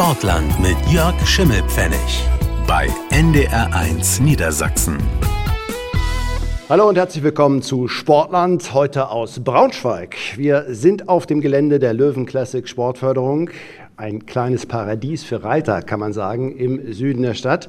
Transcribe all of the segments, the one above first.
Sportland mit Jörg Schimmelpfennig bei NDR1 Niedersachsen. Hallo und herzlich willkommen zu Sportland, heute aus Braunschweig. Wir sind auf dem Gelände der Löwen Classic Sportförderung. Ein kleines Paradies für Reiter, kann man sagen, im Süden der Stadt.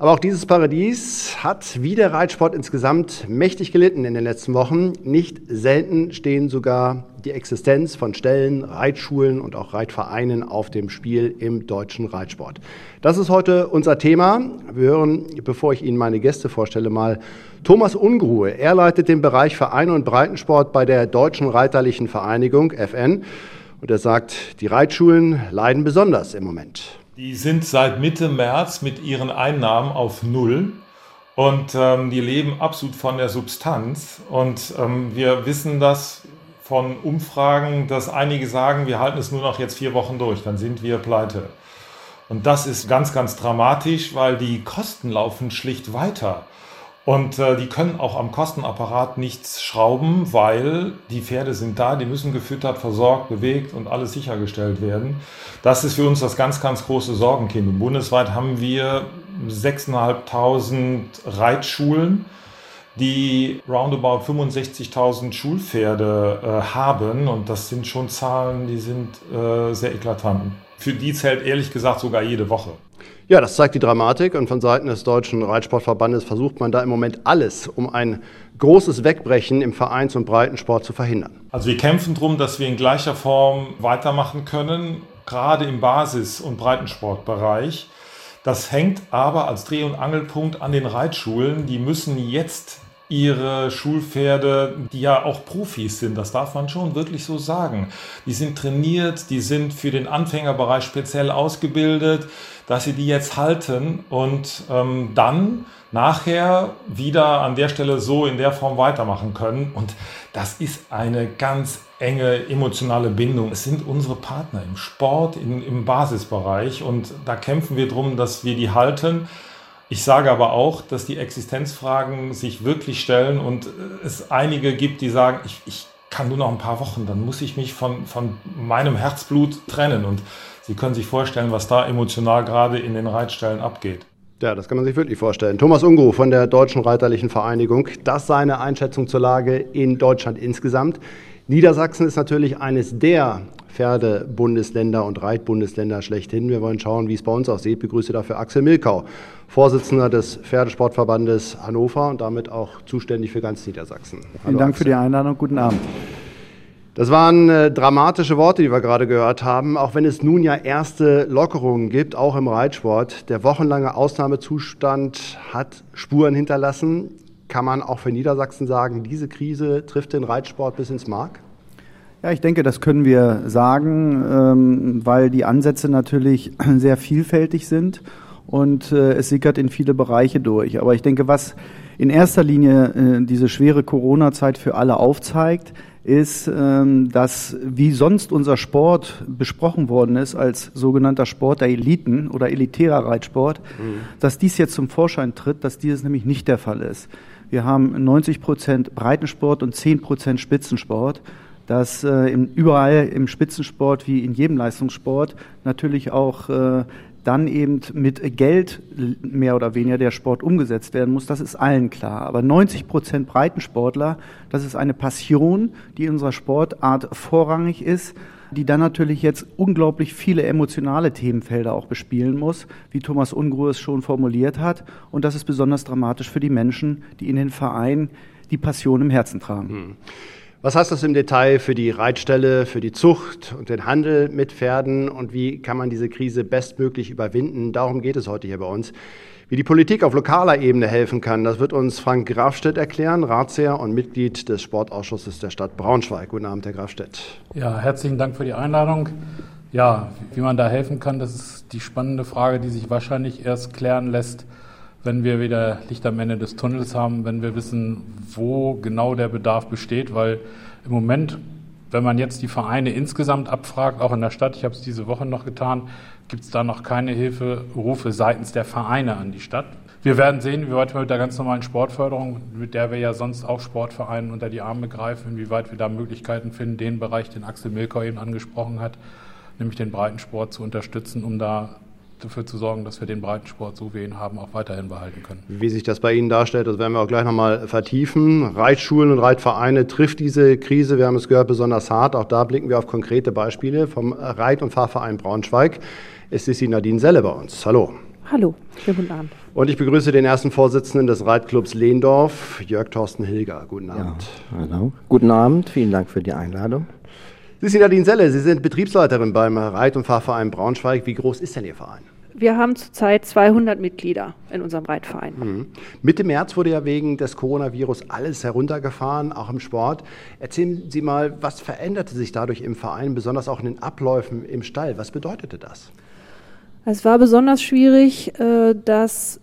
Aber auch dieses Paradies hat wie der Reitsport insgesamt mächtig gelitten in den letzten Wochen. Nicht selten stehen sogar die Existenz von Stellen, Reitschulen und auch Reitvereinen auf dem Spiel im deutschen Reitsport. Das ist heute unser Thema. Wir hören, bevor ich Ihnen meine Gäste vorstelle, mal Thomas Ungruhe. Er leitet den Bereich Vereine und Breitensport bei der Deutschen Reiterlichen Vereinigung FN. Und er sagt, die Reitschulen leiden besonders im Moment. Die sind seit Mitte März mit ihren Einnahmen auf Null und ähm, die leben absolut von der Substanz. Und ähm, wir wissen das von Umfragen, dass einige sagen, wir halten es nur noch jetzt vier Wochen durch, dann sind wir pleite. Und das ist ganz, ganz dramatisch, weil die Kosten laufen schlicht weiter. Und äh, die können auch am Kostenapparat nichts schrauben, weil die Pferde sind da, die müssen gefüttert, versorgt, bewegt und alles sichergestellt werden. Das ist für uns das ganz, ganz große Sorgenkind. Und bundesweit haben wir 6.500 Reitschulen, die roundabout 65.000 Schulpferde äh, haben. Und das sind schon Zahlen, die sind äh, sehr eklatant. Für die zählt ehrlich gesagt sogar jede Woche. Ja, das zeigt die Dramatik und von Seiten des Deutschen Reitsportverbandes versucht man da im Moment alles, um ein großes Wegbrechen im Vereins- und Breitensport zu verhindern. Also wir kämpfen darum, dass wir in gleicher Form weitermachen können, gerade im Basis- und Breitensportbereich. Das hängt aber als Dreh- und Angelpunkt an den Reitschulen. Die müssen jetzt ihre Schulpferde, die ja auch Profis sind, das darf man schon wirklich so sagen. Die sind trainiert, die sind für den Anfängerbereich speziell ausgebildet, dass sie die jetzt halten und ähm, dann nachher wieder an der Stelle so in der Form weitermachen können. Und das ist eine ganz enge emotionale Bindung. Es sind unsere Partner im Sport, in, im Basisbereich und da kämpfen wir darum, dass wir die halten ich sage aber auch, dass die Existenzfragen sich wirklich stellen und es einige gibt, die sagen, ich, ich kann nur noch ein paar Wochen, dann muss ich mich von, von meinem Herzblut trennen. Und Sie können sich vorstellen, was da emotional gerade in den Reitstellen abgeht. Ja, das kann man sich wirklich vorstellen. Thomas Ungo von der Deutschen Reiterlichen Vereinigung, das seine Einschätzung zur Lage in Deutschland insgesamt. Niedersachsen ist natürlich eines der Pferdebundesländer und Reitbundesländer schlechthin. Wir wollen schauen, wie es bei uns aussieht. Ich begrüße dafür Axel Milkau, Vorsitzender des Pferdesportverbandes Hannover und damit auch zuständig für ganz Niedersachsen. Hallo, Vielen Dank Axel. für die Einladung. Guten Abend. Das waren äh, dramatische Worte, die wir gerade gehört haben, auch wenn es nun ja erste Lockerungen gibt, auch im Reitsport. Der wochenlange Ausnahmezustand hat Spuren hinterlassen. Kann man auch für Niedersachsen sagen, diese Krise trifft den Reitsport bis ins Mark? Ja, ich denke, das können wir sagen, ähm, weil die Ansätze natürlich sehr vielfältig sind und äh, es sickert in viele Bereiche durch. Aber ich denke, was in erster Linie äh, diese schwere Corona-Zeit für alle aufzeigt, ist, ähm, dass wie sonst unser Sport besprochen worden ist als sogenannter Sport der Eliten oder elitärer Reitsport, mhm. dass dies jetzt zum Vorschein tritt, dass dieses nämlich nicht der Fall ist. Wir haben 90 Prozent Breitensport und 10 Prozent Spitzensport dass äh, im, überall im Spitzensport wie in jedem Leistungssport natürlich auch äh, dann eben mit Geld mehr oder weniger der Sport umgesetzt werden muss, das ist allen klar. Aber 90 Prozent Breitensportler, das ist eine Passion, die in unserer Sportart vorrangig ist, die dann natürlich jetzt unglaublich viele emotionale Themenfelder auch bespielen muss, wie Thomas Ungruh es schon formuliert hat. Und das ist besonders dramatisch für die Menschen, die in den Vereinen die Passion im Herzen tragen. Hm. Was heißt das im Detail für die Reitstelle, für die Zucht und den Handel mit Pferden und wie kann man diese Krise bestmöglich überwinden? Darum geht es heute hier bei uns. Wie die Politik auf lokaler Ebene helfen kann, das wird uns Frank Grafstedt erklären, Ratsherr und Mitglied des Sportausschusses der Stadt Braunschweig. Guten Abend, Herr Grafstedt. Ja, herzlichen Dank für die Einladung. Ja, wie man da helfen kann, das ist die spannende Frage, die sich wahrscheinlich erst klären lässt, wenn wir wieder Licht am Ende des Tunnels haben, wenn wir wissen, wo genau der Bedarf besteht, weil im Moment, wenn man jetzt die Vereine insgesamt abfragt, auch in der Stadt, ich habe es diese Woche noch getan, gibt es da noch keine Hilferufe seitens der Vereine an die Stadt. Wir werden sehen, wie weit wir mit der ganz normalen Sportförderung, mit der wir ja sonst auch Sportvereinen unter die Arme greifen, inwieweit wir da Möglichkeiten finden, den Bereich, den Axel Milkau eben angesprochen hat, nämlich den Breitensport zu unterstützen, um da dafür zu sorgen, dass wir den Breitensport, so wie wir ihn haben, auch weiterhin behalten können. Wie sich das bei Ihnen darstellt, das werden wir auch gleich nochmal vertiefen. Reitschulen und Reitvereine trifft diese Krise, wir haben es gehört, besonders hart. Auch da blicken wir auf konkrete Beispiele vom Reit- und Fahrverein Braunschweig. Es ist die Nadine Selle bei uns. Hallo. Hallo, schönen guten Abend. Und ich begrüße den ersten Vorsitzenden des Reitclubs Lehndorf, Jörg Thorsten Hilger. Guten Abend. Ja, hallo. Guten Abend, vielen Dank für die Einladung. Sie sind Nadine Selle, Sie sind Betriebsleiterin beim Reit- und Fahrverein Braunschweig. Wie groß ist denn Ihr Verein? Wir haben zurzeit 200 Mitglieder in unserem Reitverein. Mhm. Mitte März wurde ja wegen des Coronavirus alles heruntergefahren, auch im Sport. Erzählen Sie mal, was veränderte sich dadurch im Verein, besonders auch in den Abläufen im Stall? Was bedeutete das? Es war besonders schwierig, äh, dass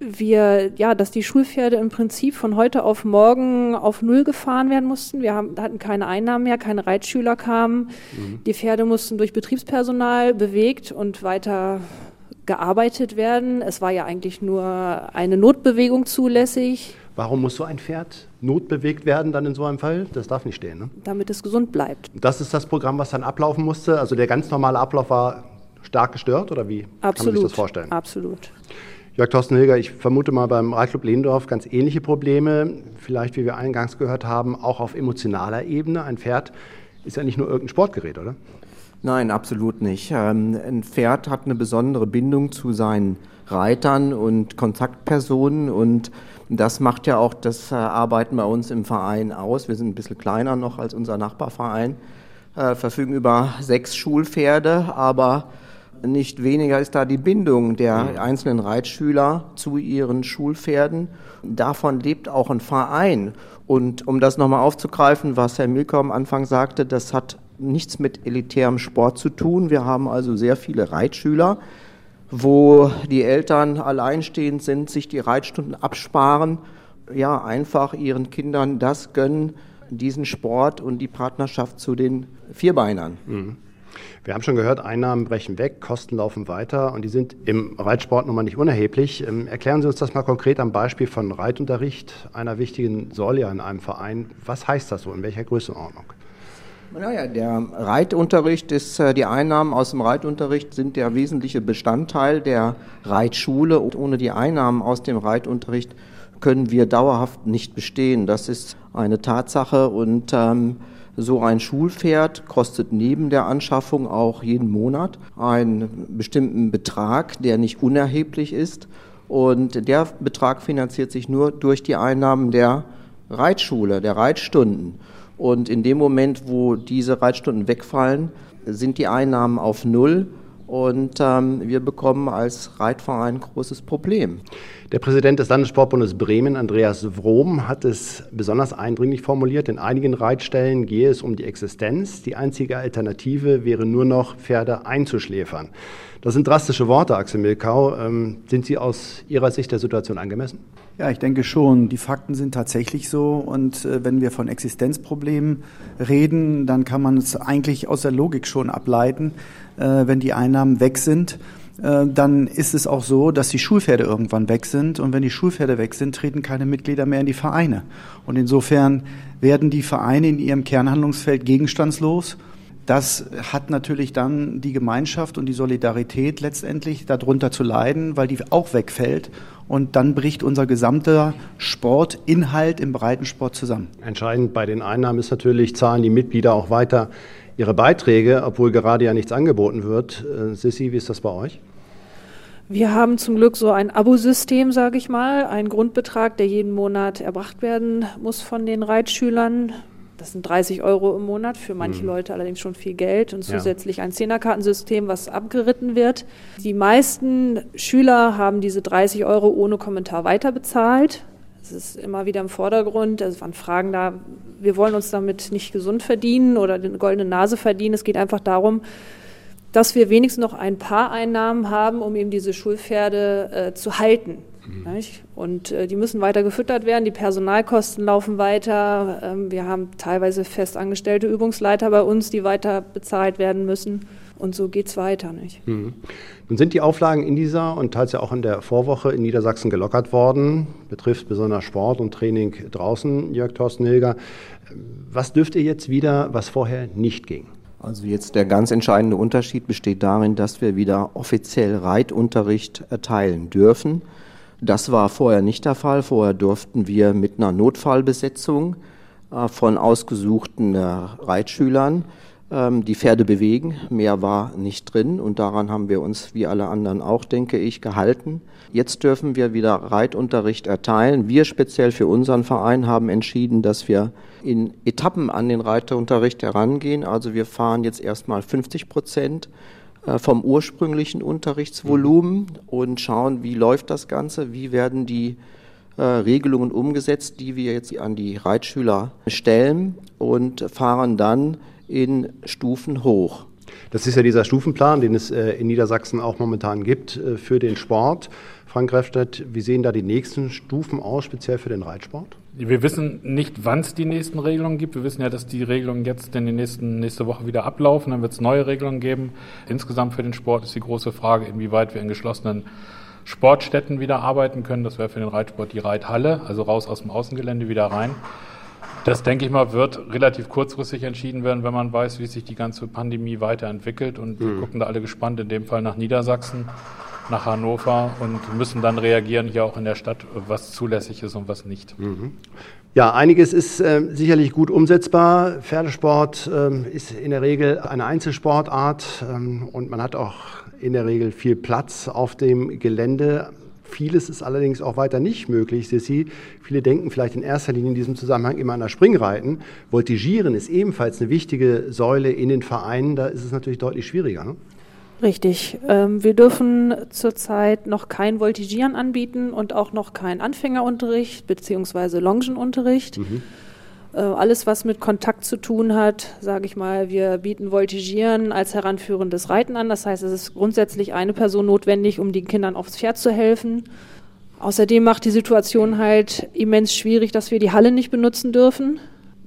wir, ja, dass die Schulpferde im Prinzip von heute auf morgen auf Null gefahren werden mussten. Wir haben, hatten keine Einnahmen mehr, keine Reitschüler kamen. Mhm. Die Pferde mussten durch Betriebspersonal bewegt und weiter gearbeitet werden. Es war ja eigentlich nur eine Notbewegung zulässig. Warum muss so ein Pferd notbewegt werden dann in so einem Fall? Das darf nicht stehen, ne? Damit es gesund bleibt. Das ist das Programm, was dann ablaufen musste. Also der ganz normale Ablauf war stark gestört oder wie Absolut. kann man sich das vorstellen? Absolut. Jörg Thorsten Hilger, ich vermute mal beim Reitclub Lehndorf ganz ähnliche Probleme. Vielleicht, wie wir eingangs gehört haben, auch auf emotionaler Ebene. Ein Pferd ist ja nicht nur irgendein Sportgerät, oder? Nein, absolut nicht. Ähm, ein Pferd hat eine besondere Bindung zu seinen Reitern und Kontaktpersonen und das macht ja auch das äh, Arbeiten bei uns im Verein aus. Wir sind ein bisschen kleiner noch als unser Nachbarverein, äh, verfügen über sechs Schulpferde, aber nicht weniger ist da die Bindung der einzelnen Reitschüler zu ihren Schulpferden. Davon lebt auch ein Verein. Und um das nochmal aufzugreifen, was Herr Milker am Anfang sagte, das hat nichts mit elitärem Sport zu tun. Wir haben also sehr viele Reitschüler, wo die Eltern alleinstehend sind, sich die Reitstunden absparen, ja, einfach ihren Kindern das gönnen, diesen Sport und die Partnerschaft zu den Vierbeinern. Mhm. Wir haben schon gehört, Einnahmen brechen weg, Kosten laufen weiter und die sind im Reitsport nun mal nicht unerheblich. Ähm, erklären Sie uns das mal konkret am Beispiel von Reitunterricht, einer wichtigen Säule in einem Verein. Was heißt das so, in welcher Größenordnung? Naja, der Reitunterricht ist, äh, die Einnahmen aus dem Reitunterricht sind der wesentliche Bestandteil der Reitschule. Und ohne die Einnahmen aus dem Reitunterricht können wir dauerhaft nicht bestehen. Das ist eine Tatsache und ähm, so ein Schulpferd kostet neben der Anschaffung auch jeden Monat einen bestimmten Betrag, der nicht unerheblich ist. Und der Betrag finanziert sich nur durch die Einnahmen der Reitschule, der Reitstunden. Und in dem Moment, wo diese Reitstunden wegfallen, sind die Einnahmen auf Null und ähm, wir bekommen als Reitverein ein großes Problem. Der Präsident des Landessportbundes Bremen, Andreas Wrom, hat es besonders eindringlich formuliert. In einigen Reitstellen gehe es um die Existenz. Die einzige Alternative wäre nur noch, Pferde einzuschläfern. Das sind drastische Worte, Axel Milkau. Ähm, sind Sie aus Ihrer Sicht der Situation angemessen? Ja, ich denke schon. Die Fakten sind tatsächlich so. Und äh, wenn wir von Existenzproblemen reden, dann kann man es eigentlich aus der Logik schon ableiten. Äh, wenn die Einnahmen weg sind, äh, dann ist es auch so, dass die Schulpferde irgendwann weg sind. Und wenn die Schulpferde weg sind, treten keine Mitglieder mehr in die Vereine. Und insofern werden die Vereine in ihrem Kernhandlungsfeld gegenstandslos. Das hat natürlich dann die Gemeinschaft und die Solidarität letztendlich darunter zu leiden, weil die auch wegfällt. Und dann bricht unser gesamter Sportinhalt im Breitensport zusammen. Entscheidend bei den Einnahmen ist natürlich, zahlen die Mitglieder auch weiter ihre Beiträge, obwohl gerade ja nichts angeboten wird. Äh, Sissi, wie ist das bei euch? Wir haben zum Glück so ein Abosystem, sage ich mal, einen Grundbetrag, der jeden Monat erbracht werden muss von den Reitschülern. Das sind 30 Euro im Monat, für manche mhm. Leute allerdings schon viel Geld und zusätzlich ein Zehnerkartensystem, was abgeritten wird. Die meisten Schüler haben diese 30 Euro ohne Kommentar weiterbezahlt. Es ist immer wieder im Vordergrund. Es waren Fragen da, wir wollen uns damit nicht gesund verdienen oder eine goldene Nase verdienen. Es geht einfach darum, dass wir wenigstens noch ein paar Einnahmen haben, um eben diese Schulpferde äh, zu halten. Mhm. Und äh, die müssen weiter gefüttert werden, die Personalkosten laufen weiter. Ähm, wir haben teilweise festangestellte Übungsleiter bei uns, die weiter bezahlt werden müssen. Und so geht es weiter. Nicht? Mhm. Nun sind die Auflagen in dieser und teils ja auch in der Vorwoche in Niedersachsen gelockert worden. Betrifft besonders Sport und Training draußen, Jörg Thorsten Hilger. Was dürft ihr jetzt wieder, was vorher nicht ging? Also jetzt der ganz entscheidende Unterschied besteht darin, dass wir wieder offiziell Reitunterricht erteilen dürfen. Das war vorher nicht der Fall. Vorher durften wir mit einer Notfallbesetzung äh, von ausgesuchten äh, Reitschülern ähm, die Pferde bewegen. Mehr war nicht drin und daran haben wir uns, wie alle anderen auch, denke ich, gehalten. Jetzt dürfen wir wieder Reitunterricht erteilen. Wir speziell für unseren Verein haben entschieden, dass wir in Etappen an den Reiterunterricht herangehen. Also wir fahren jetzt erstmal 50 Prozent vom ursprünglichen Unterrichtsvolumen und schauen, wie läuft das Ganze, wie werden die äh, Regelungen umgesetzt, die wir jetzt an die Reitschüler stellen und fahren dann in Stufen hoch. Das ist ja dieser Stufenplan, den es äh, in Niedersachsen auch momentan gibt äh, für den Sport. Frank Greffstedt, wie sehen da die nächsten Stufen aus, speziell für den Reitsport? Wir wissen nicht, wann es die nächsten Regelungen gibt. Wir wissen ja, dass die Regelungen jetzt in den nächsten nächste Woche wieder ablaufen. Dann wird es neue Regelungen geben. Insgesamt für den Sport ist die große Frage, inwieweit wir in geschlossenen Sportstätten wieder arbeiten können. Das wäre für den Reitsport die Reithalle, also raus aus dem Außengelände wieder rein. Das, denke ich mal, wird relativ kurzfristig entschieden werden, wenn man weiß, wie sich die ganze Pandemie weiterentwickelt. Und wir mhm. gucken da alle gespannt, in dem Fall nach Niedersachsen, nach Hannover und müssen dann reagieren hier auch in der Stadt, was zulässig ist und was nicht. Mhm. Ja, einiges ist äh, sicherlich gut umsetzbar. Pferdesport äh, ist in der Regel eine Einzelsportart ähm, und man hat auch in der Regel viel Platz auf dem Gelände. Vieles ist allerdings auch weiter nicht möglich, Sissi. Viele denken vielleicht in erster Linie in diesem Zusammenhang immer an das Springreiten. Voltigieren ist ebenfalls eine wichtige Säule in den Vereinen. Da ist es natürlich deutlich schwieriger. Ne? Richtig. Ähm, wir dürfen zurzeit noch kein Voltigieren anbieten und auch noch keinen Anfängerunterricht bzw. Longenunterricht. Mhm. Äh, alles, was mit Kontakt zu tun hat, sage ich mal, wir bieten Voltigieren als heranführendes Reiten an. Das heißt, es ist grundsätzlich eine Person notwendig, um den Kindern aufs Pferd zu helfen. Außerdem macht die Situation halt immens schwierig, dass wir die Halle nicht benutzen dürfen.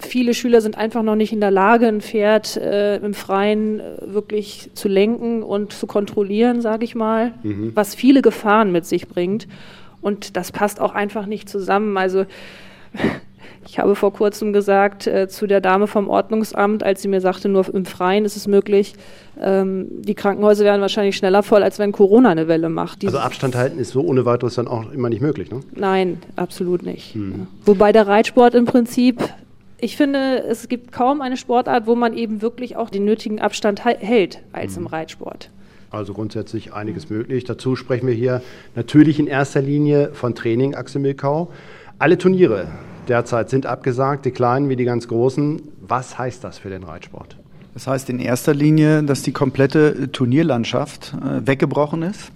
Viele Schüler sind einfach noch nicht in der Lage, ein Pferd äh, im Freien äh, wirklich zu lenken und zu kontrollieren, sage ich mal, mhm. was viele Gefahren mit sich bringt. Und das passt auch einfach nicht zusammen. Also ich habe vor kurzem gesagt äh, zu der Dame vom Ordnungsamt, als sie mir sagte, nur im Freien ist es möglich, ähm, die Krankenhäuser werden wahrscheinlich schneller voll, als wenn Corona eine Welle macht. Dieses also Abstand halten ist so ohne weiteres dann auch immer nicht möglich, ne? Nein, absolut nicht. Hm. Wobei der Reitsport im Prinzip ich finde, es gibt kaum eine Sportart, wo man eben wirklich auch den nötigen Abstand hält, als im hm. Reitsport. Also grundsätzlich einiges möglich. Dazu sprechen wir hier natürlich in erster Linie von Training, Axel Milkau. Alle Turniere derzeit sind abgesagt, die kleinen wie die ganz großen. Was heißt das für den Reitsport? Das heißt in erster Linie, dass die komplette Turnierlandschaft äh, weggebrochen ist.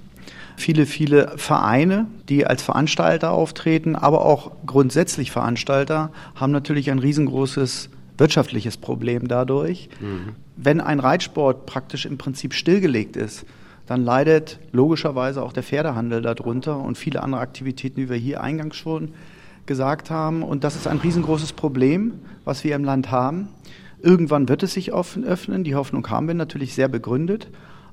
Viele, viele Vereine, die als Veranstalter auftreten, aber auch grundsätzlich Veranstalter, haben natürlich ein riesengroßes wirtschaftliches Problem dadurch. Mhm. Wenn ein Reitsport praktisch im Prinzip stillgelegt ist, dann leidet logischerweise auch der Pferdehandel darunter und viele andere Aktivitäten, die wir hier eingangs schon gesagt haben. Und das ist ein riesengroßes Problem, was wir im Land haben. Irgendwann wird es sich öffnen. Die Hoffnung haben wir natürlich sehr begründet.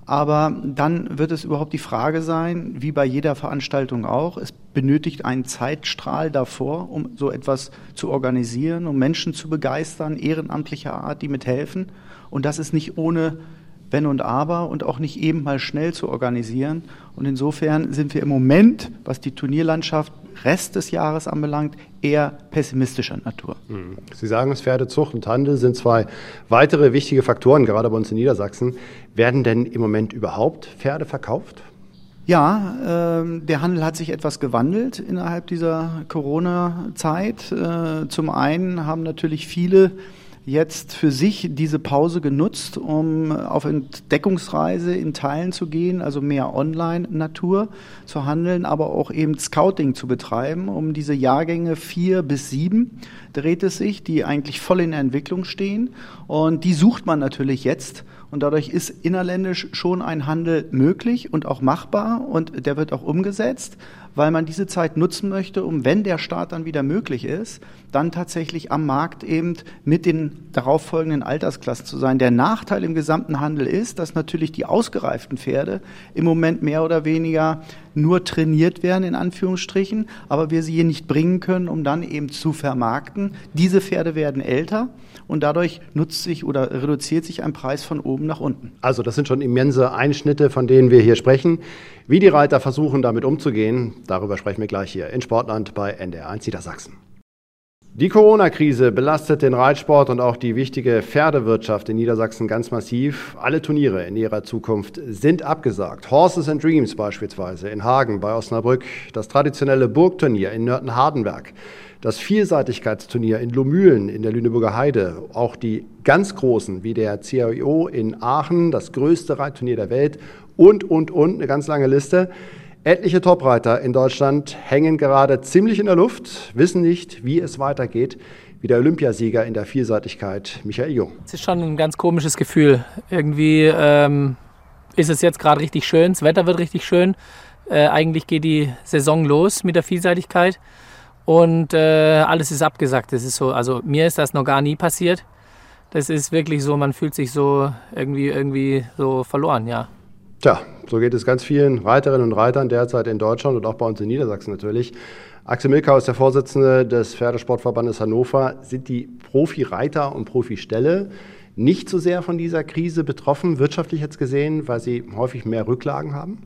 Aber dann wird es überhaupt die Frage sein, wie bei jeder Veranstaltung auch, es benötigt einen Zeitstrahl davor, um so etwas zu organisieren, um Menschen zu begeistern, ehrenamtlicher Art, die mithelfen. Und das ist nicht ohne wenn und Aber und auch nicht eben mal schnell zu organisieren. Und insofern sind wir im Moment, was die Turnierlandschaft Rest des Jahres anbelangt, eher pessimistischer Natur. Hm. Sie sagen es, Pferdezucht und Handel sind zwei weitere wichtige Faktoren, gerade bei uns in Niedersachsen. Werden denn im Moment überhaupt Pferde verkauft? Ja, äh, der Handel hat sich etwas gewandelt innerhalb dieser Corona-Zeit. Äh, zum einen haben natürlich viele jetzt für sich diese Pause genutzt, um auf Entdeckungsreise in Teilen zu gehen, also mehr Online-Natur zu handeln, aber auch eben Scouting zu betreiben, um diese Jahrgänge vier bis sieben dreht es sich, die eigentlich voll in der Entwicklung stehen. Und die sucht man natürlich jetzt. Und dadurch ist innerländisch schon ein Handel möglich und auch machbar und der wird auch umgesetzt, weil man diese Zeit nutzen möchte, um, wenn der Start dann wieder möglich ist, dann tatsächlich am Markt eben mit den darauffolgenden Altersklassen zu sein. Der Nachteil im gesamten Handel ist, dass natürlich die ausgereiften Pferde im Moment mehr oder weniger nur trainiert werden, in Anführungsstrichen, aber wir sie hier nicht bringen können, um dann eben zu vermarkten. Diese Pferde werden älter und dadurch nutzt sich oder reduziert sich ein Preis von oben nach unten. Also das sind schon immense Einschnitte, von denen wir hier sprechen. Wie die Reiter versuchen, damit umzugehen, darüber sprechen wir gleich hier in Sportland bei NDR1 Niedersachsen. Die Corona-Krise belastet den Reitsport und auch die wichtige Pferdewirtschaft in Niedersachsen ganz massiv. Alle Turniere in ihrer Zukunft sind abgesagt. Horses and Dreams beispielsweise in Hagen bei Osnabrück, das traditionelle Burgturnier in Nörten-Hardenberg, das Vielseitigkeitsturnier in Lomühlen in der Lüneburger Heide, auch die ganz großen wie der CIO in Aachen, das größte Reitturnier der Welt und, und, und, eine ganz lange Liste. Etliche Topreiter in Deutschland hängen gerade ziemlich in der Luft, wissen nicht, wie es weitergeht, wie der Olympiasieger in der Vielseitigkeit Michael Jung. Es ist schon ein ganz komisches Gefühl. Irgendwie ähm, ist es jetzt gerade richtig schön, das Wetter wird richtig schön. Äh, eigentlich geht die Saison los mit der Vielseitigkeit und äh, alles ist abgesagt. Das ist so, also mir ist das noch gar nie passiert. Das ist wirklich so, man fühlt sich so irgendwie, irgendwie so verloren, ja. Tja, so geht es ganz vielen Reiterinnen und Reitern derzeit in Deutschland und auch bei uns in Niedersachsen natürlich. Axel Milkau ist der Vorsitzende des Pferdesportverbandes Hannover. Sind die Profi-Reiter und Profi-Ställe nicht so sehr von dieser Krise betroffen, wirtschaftlich jetzt gesehen, weil sie häufig mehr Rücklagen haben?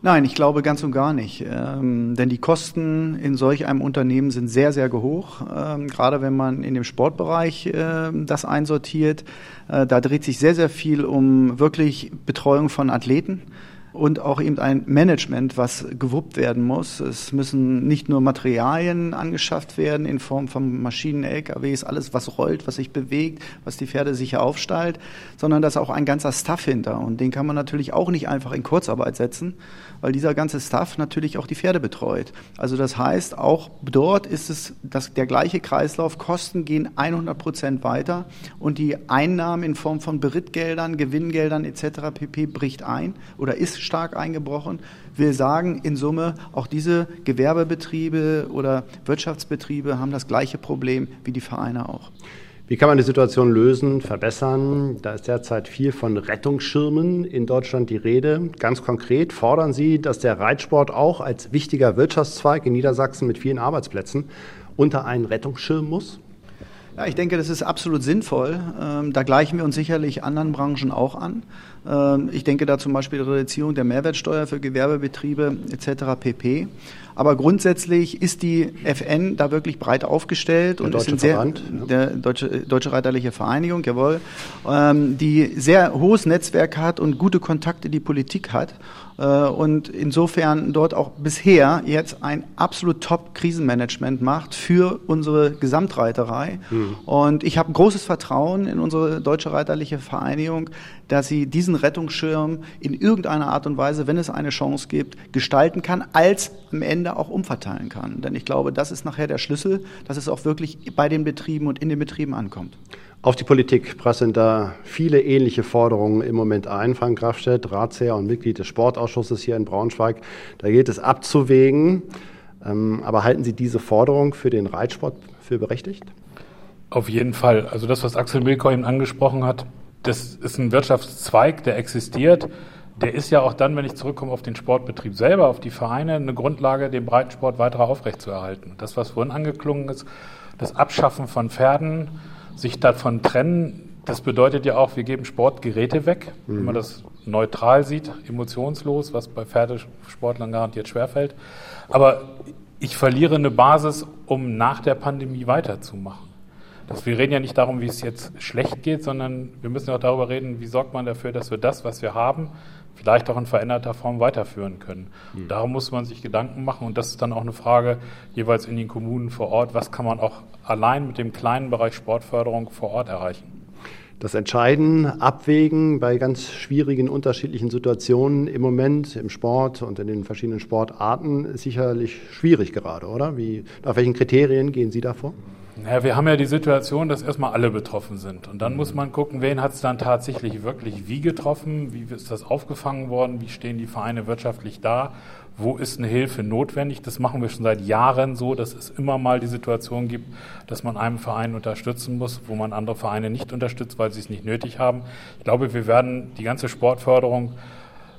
Nein, ich glaube ganz und gar nicht. Ähm, denn die Kosten in solch einem Unternehmen sind sehr, sehr hoch. Ähm, gerade wenn man in dem Sportbereich äh, das einsortiert. Äh, da dreht sich sehr, sehr viel um wirklich Betreuung von Athleten und auch eben ein Management, was gewuppt werden muss. Es müssen nicht nur Materialien angeschafft werden in Form von Maschinen, LKWs, alles, was rollt, was sich bewegt, was die Pferde sicher aufstallt, sondern da ist auch ein ganzer Staff hinter. Und den kann man natürlich auch nicht einfach in Kurzarbeit setzen, weil dieser ganze Staff natürlich auch die Pferde betreut. Also das heißt, auch dort ist es das, der gleiche Kreislauf. Kosten gehen 100 Prozent weiter und die Einnahmen in Form von Berittgeldern, Gewinngeldern etc. pp. bricht ein oder ist stark eingebrochen. Wir sagen in Summe, auch diese Gewerbebetriebe oder Wirtschaftsbetriebe haben das gleiche Problem wie die Vereine auch. Wie kann man die Situation lösen, verbessern? Da ist derzeit viel von Rettungsschirmen in Deutschland die Rede. Ganz konkret fordern Sie, dass der Reitsport auch als wichtiger Wirtschaftszweig in Niedersachsen mit vielen Arbeitsplätzen unter einen Rettungsschirm muss? Ja, ich denke, das ist absolut sinnvoll. Ähm, da gleichen wir uns sicherlich anderen Branchen auch an. Ähm, ich denke da zum Beispiel Reduzierung der Mehrwertsteuer für Gewerbebetriebe etc. pp. Aber grundsätzlich ist die FN da wirklich breit aufgestellt der und Deutsche ist sehr, Verband, ja. der Deutsche, Deutsche Reiterliche Vereinigung, jawohl, ähm, die sehr hohes Netzwerk hat und gute Kontakte in die Politik hat äh, und insofern dort auch bisher jetzt ein absolut Top-Krisenmanagement macht für unsere Gesamtreiterei. Mhm. Und ich habe großes Vertrauen in unsere Deutsche Reiterliche Vereinigung, dass sie diesen Rettungsschirm in irgendeiner Art und Weise, wenn es eine Chance gibt, gestalten kann, als am Ende auch umverteilen kann. Denn ich glaube, das ist nachher der Schlüssel, dass es auch wirklich bei den Betrieben und in den Betrieben ankommt. Auf die Politik prasseln da viele ähnliche Forderungen im Moment ein. Frank Grafstedt, Ratsherr und Mitglied des Sportausschusses hier in Braunschweig. Da gilt es abzuwägen. Ähm, aber halten Sie diese Forderung für den Reitsport für berechtigt? Auf jeden Fall. Also das, was Axel Milkau eben angesprochen hat, das ist ein Wirtschaftszweig, der existiert. Der ist ja auch dann, wenn ich zurückkomme auf den Sportbetrieb selber, auf die Vereine, eine Grundlage, den Breitensport weiter aufrechtzuerhalten. Das, was vorhin angeklungen ist, das Abschaffen von Pferden, sich davon trennen, das bedeutet ja auch, wir geben Sportgeräte weg, mhm. wenn man das neutral sieht, emotionslos, was bei Pferdesportlern garantiert schwerfällt. Aber ich verliere eine Basis, um nach der Pandemie weiterzumachen. Das, wir reden ja nicht darum, wie es jetzt schlecht geht, sondern wir müssen auch darüber reden, wie sorgt man dafür, dass wir das, was wir haben, vielleicht auch in veränderter Form weiterführen können. Mhm. Darum muss man sich Gedanken machen und das ist dann auch eine Frage jeweils in den Kommunen vor Ort, was kann man auch allein mit dem kleinen Bereich Sportförderung vor Ort erreichen. Das Entscheiden, Abwägen bei ganz schwierigen, unterschiedlichen Situationen im Moment im Sport und in den verschiedenen Sportarten ist sicherlich schwierig gerade, oder? Wie, nach welchen Kriterien gehen Sie da vor? Ja, wir haben ja die Situation, dass erstmal alle betroffen sind. Und dann muss man gucken, wen hat es dann tatsächlich wirklich wie getroffen, wie ist das aufgefangen worden, wie stehen die Vereine wirtschaftlich da, wo ist eine Hilfe notwendig. Das machen wir schon seit Jahren so, dass es immer mal die Situation gibt, dass man einen Verein unterstützen muss, wo man andere Vereine nicht unterstützt, weil sie es nicht nötig haben. Ich glaube, wir werden die ganze Sportförderung,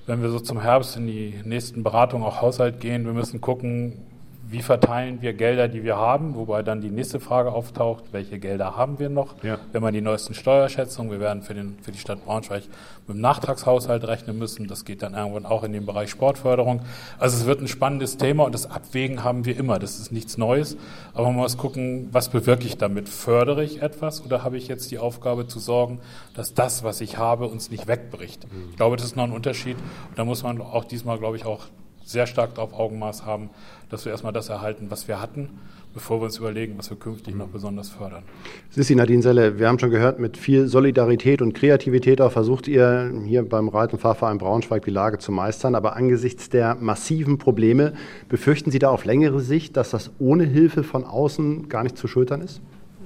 wenn wir so zum Herbst in die nächsten Beratungen auch Haushalt gehen, wir müssen gucken, wie verteilen wir Gelder, die wir haben, wobei dann die nächste Frage auftaucht, welche Gelder haben wir noch? Ja. Wenn man die neuesten Steuerschätzungen, wir werden für, den, für die Stadt Braunschweig mit dem Nachtragshaushalt rechnen müssen, das geht dann irgendwann auch in den Bereich Sportförderung. Also es wird ein spannendes Thema und das Abwägen haben wir immer, das ist nichts Neues, aber man muss gucken, was bewirke ich damit? Fördere ich etwas oder habe ich jetzt die Aufgabe zu sorgen, dass das, was ich habe, uns nicht wegbricht? Ich glaube, das ist noch ein Unterschied und da muss man auch diesmal, glaube ich, auch sehr stark darauf Augenmaß haben, dass wir erstmal das erhalten, was wir hatten, bevor wir uns überlegen, was wir künftig noch besonders fördern. Sissi Nadine Selle, wir haben schon gehört, mit viel Solidarität und Kreativität auch versucht ihr hier beim Reitenfahrverein Braunschweig die Lage zu meistern. Aber angesichts der massiven Probleme, befürchten Sie da auf längere Sicht, dass das ohne Hilfe von außen gar nicht zu schultern ist?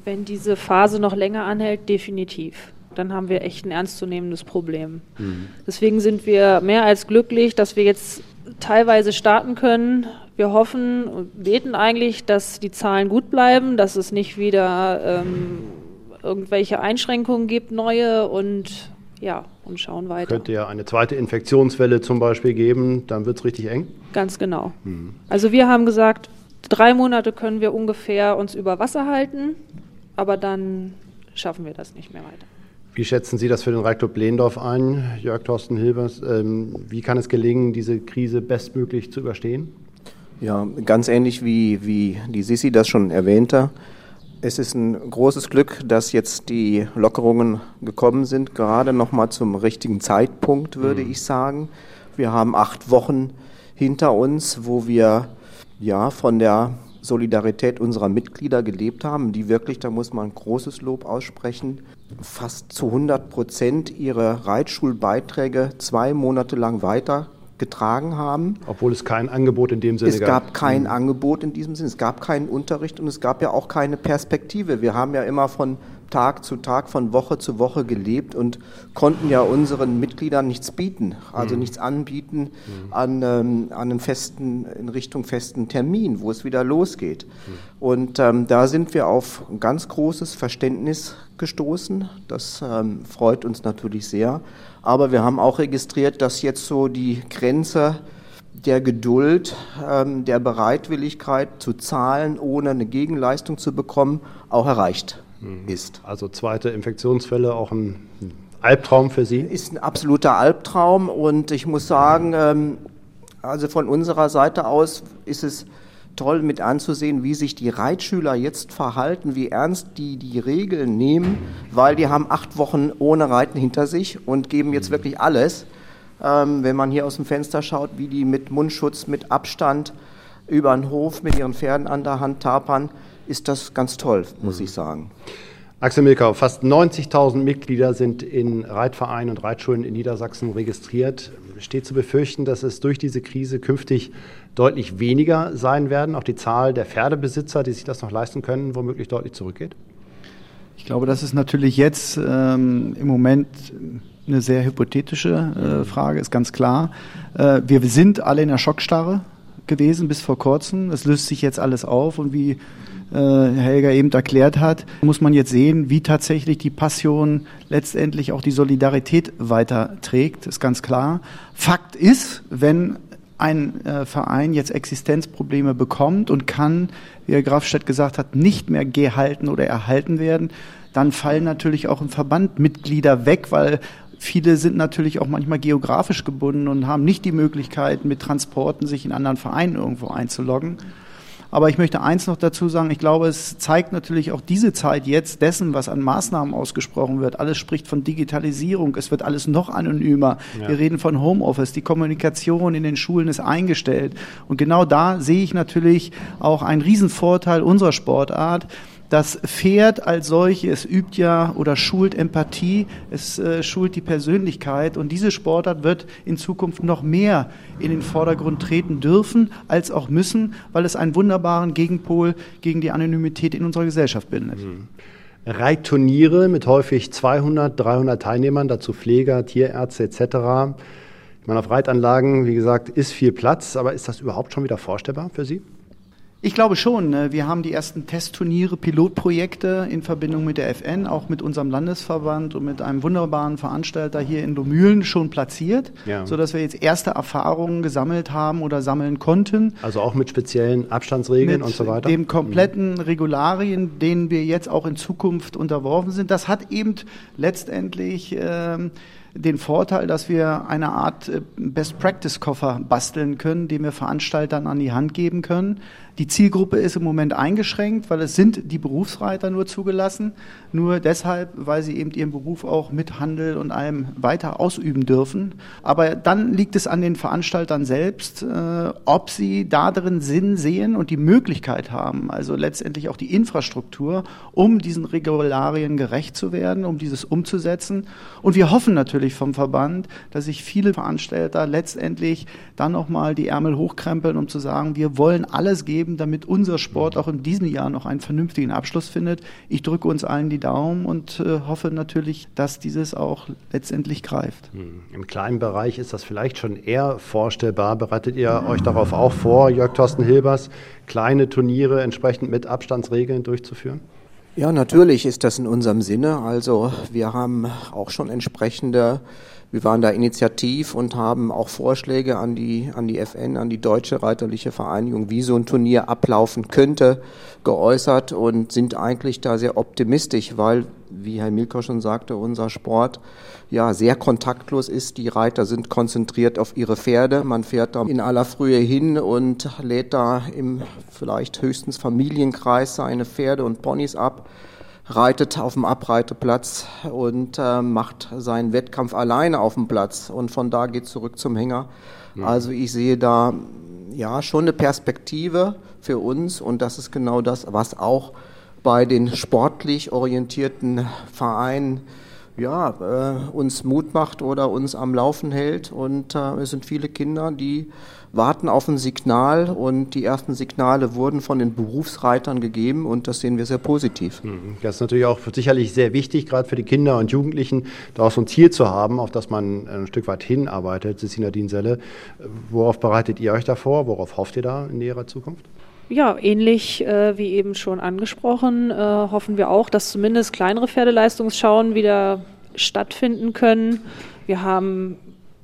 Wenn diese Phase noch länger anhält, definitiv dann haben wir echt ein ernstzunehmendes Problem. Mhm. Deswegen sind wir mehr als glücklich, dass wir jetzt teilweise starten können. Wir hoffen und beten eigentlich, dass die Zahlen gut bleiben, dass es nicht wieder ähm, irgendwelche Einschränkungen gibt, neue und ja, und schauen weiter. Könnte ja eine zweite Infektionswelle zum Beispiel geben, dann wird es richtig eng. Ganz genau. Mhm. Also wir haben gesagt, drei Monate können wir ungefähr uns über Wasser halten, aber dann schaffen wir das nicht mehr weiter. Wie schätzen Sie das für den Reitclub Lehndorf ein, Jörg Thorsten Hilbers? Ähm, wie kann es gelingen, diese Krise bestmöglich zu überstehen? Ja, ganz ähnlich wie, wie die Sissi das schon erwähnte. Es ist ein großes Glück, dass jetzt die Lockerungen gekommen sind, gerade noch mal zum richtigen Zeitpunkt, würde mhm. ich sagen. Wir haben acht Wochen hinter uns, wo wir ja von der Solidarität unserer Mitglieder gelebt haben, die wirklich, da muss man großes Lob aussprechen, fast zu 100 Prozent ihre Reitschulbeiträge zwei Monate lang weiter getragen haben. Obwohl es kein Angebot in dem Sinne gab. Es gab kein mhm. Angebot in diesem Sinne, es gab keinen Unterricht und es gab ja auch keine Perspektive. Wir haben ja immer von Tag zu Tag, von Woche zu Woche gelebt und konnten ja unseren Mitgliedern nichts bieten, also mhm. nichts anbieten mhm. an, ähm, an einen festen, in Richtung festen Termin, wo es wieder losgeht. Mhm. Und ähm, da sind wir auf ganz großes Verständnis gestoßen. Das ähm, freut uns natürlich sehr. Aber wir haben auch registriert, dass jetzt so die Grenze der Geduld, ähm, der Bereitwilligkeit zu zahlen, ohne eine Gegenleistung zu bekommen, auch erreicht Mhm. ist. Also zweite Infektionsfälle auch ein Albtraum für Sie? Ist ein absoluter Albtraum und ich muss sagen, ähm, also von unserer Seite aus ist es toll mit anzusehen, wie sich die Reitschüler jetzt verhalten, wie ernst die die Regeln nehmen, weil die haben acht Wochen ohne Reiten hinter sich und geben jetzt mhm. wirklich alles. Ähm, wenn man hier aus dem Fenster schaut, wie die mit Mundschutz, mit Abstand über den Hof mit ihren Pferden an der Hand tapern, ist das ganz toll, muss mhm. ich sagen. Axel Milkau, fast 90.000 Mitglieder sind in Reitvereinen und Reitschulen in Niedersachsen registriert. Steht zu befürchten, dass es durch diese Krise künftig deutlich weniger sein werden, auch die Zahl der Pferdebesitzer, die sich das noch leisten können, womöglich deutlich zurückgeht? Ich glaube, das ist natürlich jetzt ähm, im Moment eine sehr hypothetische äh, Frage, ist ganz klar. Äh, wir sind alle in der Schockstarre gewesen bis vor kurzem. Es löst sich jetzt alles auf und wie äh, Helga eben erklärt hat, muss man jetzt sehen, wie tatsächlich die Passion letztendlich auch die Solidarität weiterträgt, ist ganz klar. Fakt ist, wenn ein äh, Verein jetzt Existenzprobleme bekommt und kann, wie Herr Grafstedt gesagt hat, nicht mehr gehalten oder erhalten werden, dann fallen natürlich auch im Verband Mitglieder weg, weil viele sind natürlich auch manchmal geografisch gebunden und haben nicht die Möglichkeit, mit Transporten sich in anderen Vereinen irgendwo einzuloggen. Aber ich möchte eins noch dazu sagen, ich glaube, es zeigt natürlich auch diese Zeit jetzt dessen, was an Maßnahmen ausgesprochen wird. Alles spricht von Digitalisierung, es wird alles noch anonymer. Ja. Wir reden von Homeoffice, die Kommunikation in den Schulen ist eingestellt. Und genau da sehe ich natürlich auch einen Riesenvorteil unserer Sportart, das Pferd als solches übt ja oder schult Empathie, es äh, schult die Persönlichkeit und diese Sportart wird in Zukunft noch mehr in den Vordergrund treten dürfen als auch müssen, weil es einen wunderbaren Gegenpol gegen die Anonymität in unserer Gesellschaft bindet. Mhm. Reitturniere mit häufig 200, 300 Teilnehmern, dazu Pfleger, Tierärzte etc. Ich meine, auf Reitanlagen, wie gesagt, ist viel Platz, aber ist das überhaupt schon wieder vorstellbar für Sie? Ich glaube schon. Ne? Wir haben die ersten Testturniere, Pilotprojekte in Verbindung mit der FN, auch mit unserem Landesverband und mit einem wunderbaren Veranstalter hier in Lomühlen schon platziert, ja. sodass wir jetzt erste Erfahrungen gesammelt haben oder sammeln konnten. Also auch mit speziellen Abstandsregeln mit und so weiter? Mit dem kompletten Regularien, denen wir jetzt auch in Zukunft unterworfen sind. Das hat eben letztendlich ähm, den Vorteil, dass wir eine Art äh, Best-Practice-Koffer basteln können, den wir Veranstaltern an die Hand geben können. Die Zielgruppe ist im Moment eingeschränkt, weil es sind die Berufsreiter nur zugelassen. Nur deshalb, weil sie eben ihren Beruf auch mit Handel und allem weiter ausüben dürfen. Aber dann liegt es an den Veranstaltern selbst, äh, ob sie da drin Sinn sehen und die Möglichkeit haben, also letztendlich auch die Infrastruktur, um diesen Regularien gerecht zu werden, um dieses umzusetzen. Und wir hoffen natürlich vom Verband, dass sich viele Veranstalter letztendlich dann nochmal die Ärmel hochkrempeln, um zu sagen, wir wollen alles geben, geben, damit unser Sport auch in diesem Jahr noch einen vernünftigen Abschluss findet. Ich drücke uns allen die Daumen und äh, hoffe natürlich, dass dieses auch letztendlich greift. Hm. Im kleinen Bereich ist das vielleicht schon eher vorstellbar. Bereitet ihr euch darauf auch vor, Jörg Thorsten Hilbers, kleine Turniere entsprechend mit Abstandsregeln durchzuführen? Ja, natürlich ist das in unserem Sinne. Also wir haben auch schon entsprechende wir waren da initiativ und haben auch Vorschläge an die, an die FN, an die Deutsche Reiterliche Vereinigung, wie so ein Turnier ablaufen könnte, geäußert und sind eigentlich da sehr optimistisch, weil, wie Herr Milko schon sagte, unser Sport ja sehr kontaktlos ist. Die Reiter sind konzentriert auf ihre Pferde. Man fährt da in aller Frühe hin und lädt da im vielleicht höchstens Familienkreis seine Pferde und Ponys ab reitet auf dem Abreiteplatz und äh, macht seinen Wettkampf alleine auf dem Platz und von da geht zurück zum Hänger. Ja. Also ich sehe da ja schon eine Perspektive für uns und das ist genau das, was auch bei den sportlich orientierten Vereinen ja, äh, uns Mut macht oder uns am Laufen hält. Und äh, es sind viele Kinder, die warten auf ein Signal und die ersten Signale wurden von den Berufsreitern gegeben und das sehen wir sehr positiv. Mhm. Das ist natürlich auch sicherlich sehr wichtig, gerade für die Kinder und Jugendlichen, da auch so ein Ziel zu haben, auf das man ein Stück weit hinarbeitet. Cecina Dienselle, worauf bereitet ihr euch da vor? Worauf hofft ihr da in näherer Zukunft? Ja, ähnlich äh, wie eben schon angesprochen, äh, hoffen wir auch, dass zumindest kleinere Pferdeleistungsschauen wieder stattfinden können. Wir haben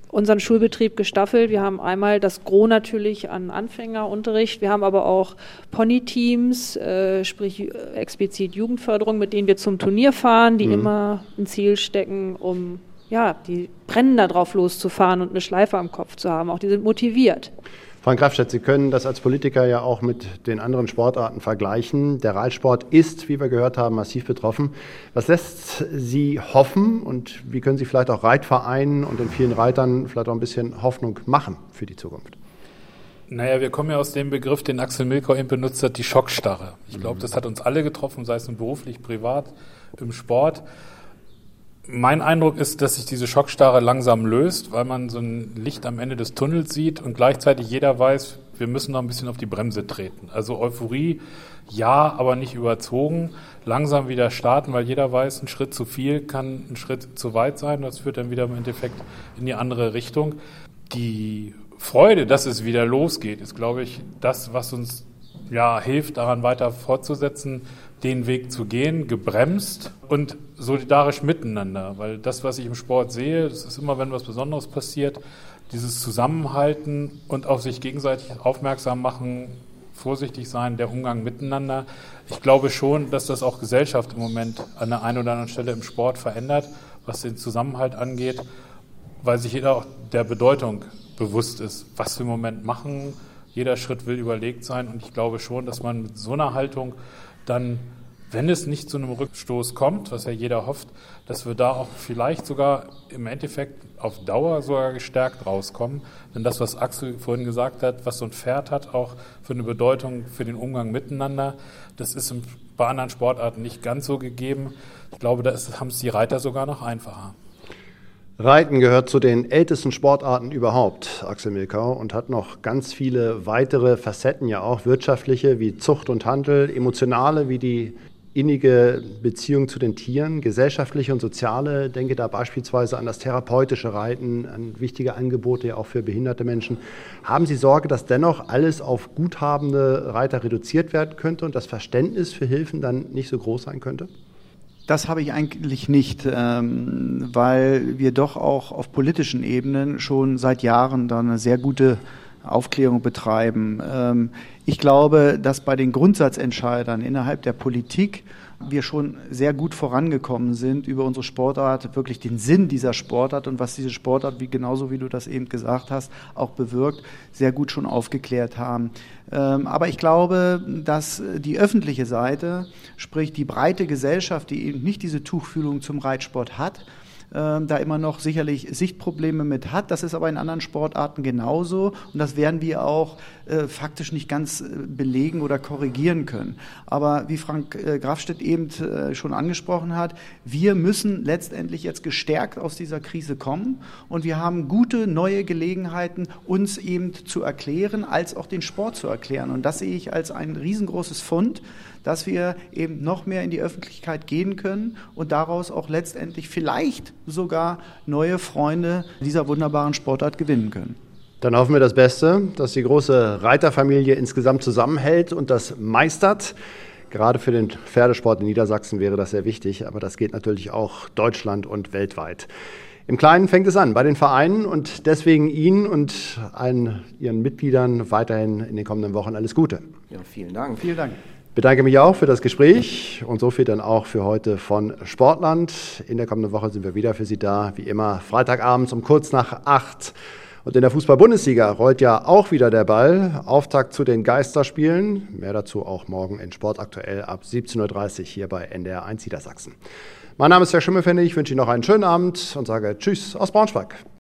unseren Schulbetrieb gestaffelt. Wir haben einmal das Gros natürlich an Anfängerunterricht. Wir haben aber auch Pony-Teams, äh, sprich äh, explizit Jugendförderung, mit denen wir zum Turnier fahren, die mhm. immer ein Ziel stecken, um ja, die brennen da drauf loszufahren und eine Schleife am Kopf zu haben. Auch die sind motiviert. Frank Grafstedt, Sie können das als Politiker ja auch mit den anderen Sportarten vergleichen. Der Reitsport ist, wie wir gehört haben, massiv betroffen. Was lässt Sie hoffen und wie können Sie vielleicht auch Reitvereinen und den vielen Reitern vielleicht auch ein bisschen Hoffnung machen für die Zukunft? Naja, wir kommen ja aus dem Begriff, den Axel Milkau eben benutzt hat, die Schockstarre. Ich glaube, das hat uns alle getroffen, sei es nun beruflich, privat, im Sport. Mein Eindruck ist, dass sich diese Schockstarre langsam löst, weil man so ein Licht am Ende des Tunnels sieht und gleichzeitig jeder weiß, wir müssen noch ein bisschen auf die Bremse treten. Also Euphorie, ja, aber nicht überzogen. Langsam wieder starten, weil jeder weiß, ein Schritt zu viel kann ein Schritt zu weit sein. Das führt dann wieder im Endeffekt in die andere Richtung. Die Freude, dass es wieder losgeht, ist, glaube ich, das, was uns ja, hilft, daran weiter fortzusetzen, den Weg zu gehen, gebremst und solidarisch miteinander. Weil das, was ich im Sport sehe, das ist immer, wenn was Besonderes passiert, dieses Zusammenhalten und auf sich gegenseitig aufmerksam machen, vorsichtig sein, der Umgang miteinander. Ich glaube schon, dass das auch Gesellschaft im Moment an der einen oder anderen Stelle im Sport verändert, was den Zusammenhalt angeht, weil sich jeder auch der Bedeutung bewusst ist, was wir im Moment machen. Jeder Schritt will überlegt sein und ich glaube schon, dass man mit so einer Haltung dann, wenn es nicht zu einem Rückstoß kommt, was ja jeder hofft, dass wir da auch vielleicht sogar im Endeffekt auf Dauer sogar gestärkt rauskommen. Denn das, was Axel vorhin gesagt hat, was so ein Pferd hat, auch für eine Bedeutung für den Umgang miteinander, das ist bei anderen Sportarten nicht ganz so gegeben. Ich glaube, da haben es die Reiter sogar noch einfacher. Reiten gehört zu den ältesten Sportarten überhaupt, Axel Milkau, und hat noch ganz viele weitere Facetten, ja auch wirtschaftliche wie Zucht und Handel, emotionale wie die innige Beziehung zu den Tieren, gesellschaftliche und soziale. Denke da beispielsweise an das therapeutische Reiten, an wichtige Angebote ja auch für behinderte Menschen. Haben Sie Sorge, dass dennoch alles auf guthabende Reiter reduziert werden könnte und das Verständnis für Hilfen dann nicht so groß sein könnte? Das habe ich eigentlich nicht, ähm, weil wir doch auch auf politischen Ebenen schon seit Jahren da eine sehr gute Aufklärung betreiben. Ähm, ich glaube, dass bei den Grundsatzentscheidern innerhalb der Politik wir schon sehr gut vorangekommen sind über unsere Sportart, wirklich den Sinn dieser Sportart und was diese Sportart, wie genauso wie du das eben gesagt hast, auch bewirkt, sehr gut schon aufgeklärt haben. Ähm, aber ich glaube, dass die öffentliche Seite, sprich die breite Gesellschaft, die eben nicht diese Tuchfühlung zum Reitsport hat, da immer noch sicherlich Sichtprobleme mit hat. Das ist aber in anderen Sportarten genauso und das werden wir auch äh, faktisch nicht ganz äh, belegen oder korrigieren können. Aber wie Frank äh, Grafstedt eben schon angesprochen hat, wir müssen letztendlich jetzt gestärkt aus dieser Krise kommen und wir haben gute neue Gelegenheiten, uns eben zu erklären, als auch den Sport zu erklären. Und das sehe ich als ein riesengroßes Fund, dass wir eben noch mehr in die Öffentlichkeit gehen können und daraus auch letztendlich vielleicht sogar neue Freunde dieser wunderbaren Sportart gewinnen können. Dann hoffen wir das Beste, dass die große Reiterfamilie insgesamt zusammenhält und das meistert. Gerade für den Pferdesport in Niedersachsen wäre das sehr wichtig, aber das geht natürlich auch Deutschland und weltweit. Im Kleinen fängt es an, bei den Vereinen und deswegen Ihnen und allen Ihren Mitgliedern weiterhin in den kommenden Wochen alles Gute. Ja, vielen Dank. Vielen Dank bedanke mich auch für das Gespräch und so viel dann auch für heute von Sportland. In der kommenden Woche sind wir wieder für Sie da, wie immer Freitagabends um kurz nach acht. Und in der Fußball-Bundesliga rollt ja auch wieder der Ball. Auftakt zu den Geisterspielen. Mehr dazu auch morgen in Sport aktuell ab 17.30 Uhr hier bei NDR 1 Niedersachsen. Mein Name ist Herr Schimmelfende. Ich wünsche Ihnen noch einen schönen Abend und sage Tschüss aus Braunschweig.